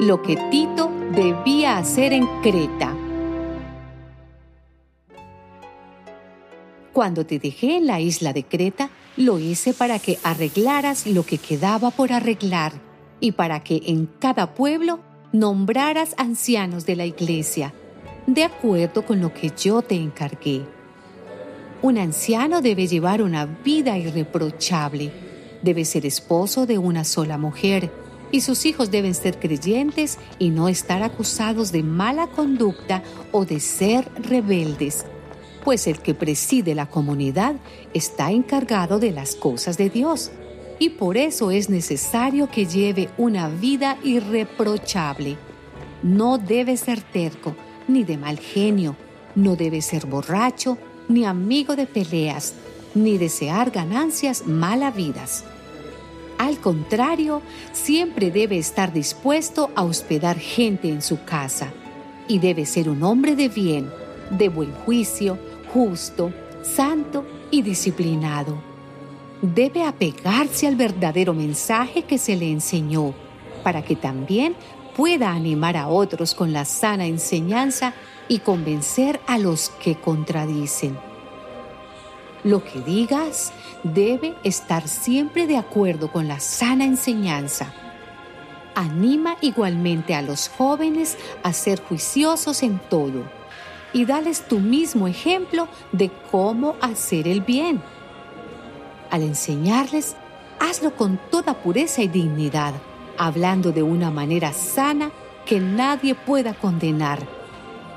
lo que Tito debía hacer en Creta. Cuando te dejé en la isla de Creta, lo hice para que arreglaras lo que quedaba por arreglar y para que en cada pueblo nombraras ancianos de la iglesia, de acuerdo con lo que yo te encargué. Un anciano debe llevar una vida irreprochable, debe ser esposo de una sola mujer, y sus hijos deben ser creyentes y no estar acusados de mala conducta o de ser rebeldes, pues el que preside la comunidad está encargado de las cosas de Dios y por eso es necesario que lleve una vida irreprochable. No debe ser terco, ni de mal genio, no debe ser borracho, ni amigo de peleas, ni desear ganancias malavidas. Al contrario, siempre debe estar dispuesto a hospedar gente en su casa y debe ser un hombre de bien, de buen juicio, justo, santo y disciplinado. Debe apegarse al verdadero mensaje que se le enseñó para que también pueda animar a otros con la sana enseñanza y convencer a los que contradicen. Lo que digas debe estar siempre de acuerdo con la sana enseñanza. Anima igualmente a los jóvenes a ser juiciosos en todo y dales tu mismo ejemplo de cómo hacer el bien. Al enseñarles, hazlo con toda pureza y dignidad, hablando de una manera sana que nadie pueda condenar.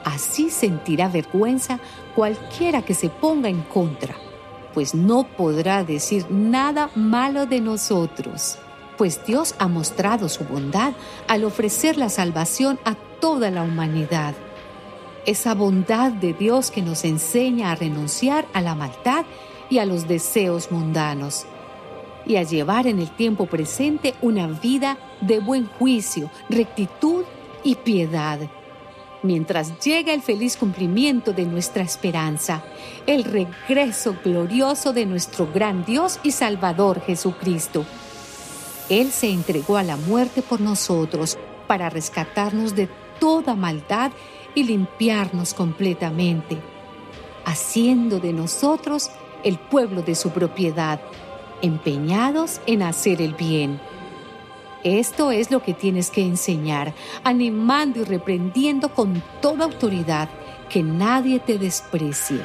Así sentirá vergüenza cualquiera que se ponga en contra, pues no podrá decir nada malo de nosotros, pues Dios ha mostrado su bondad al ofrecer la salvación a toda la humanidad esa bondad de Dios que nos enseña a renunciar a la maldad y a los deseos mundanos y a llevar en el tiempo presente una vida de buen juicio, rectitud y piedad. Mientras llega el feliz cumplimiento de nuestra esperanza, el regreso glorioso de nuestro gran Dios y Salvador Jesucristo. Él se entregó a la muerte por nosotros para rescatarnos de toda maldad y limpiarnos completamente, haciendo de nosotros el pueblo de su propiedad, empeñados en hacer el bien. Esto es lo que tienes que enseñar, animando y reprendiendo con toda autoridad, que nadie te desprecie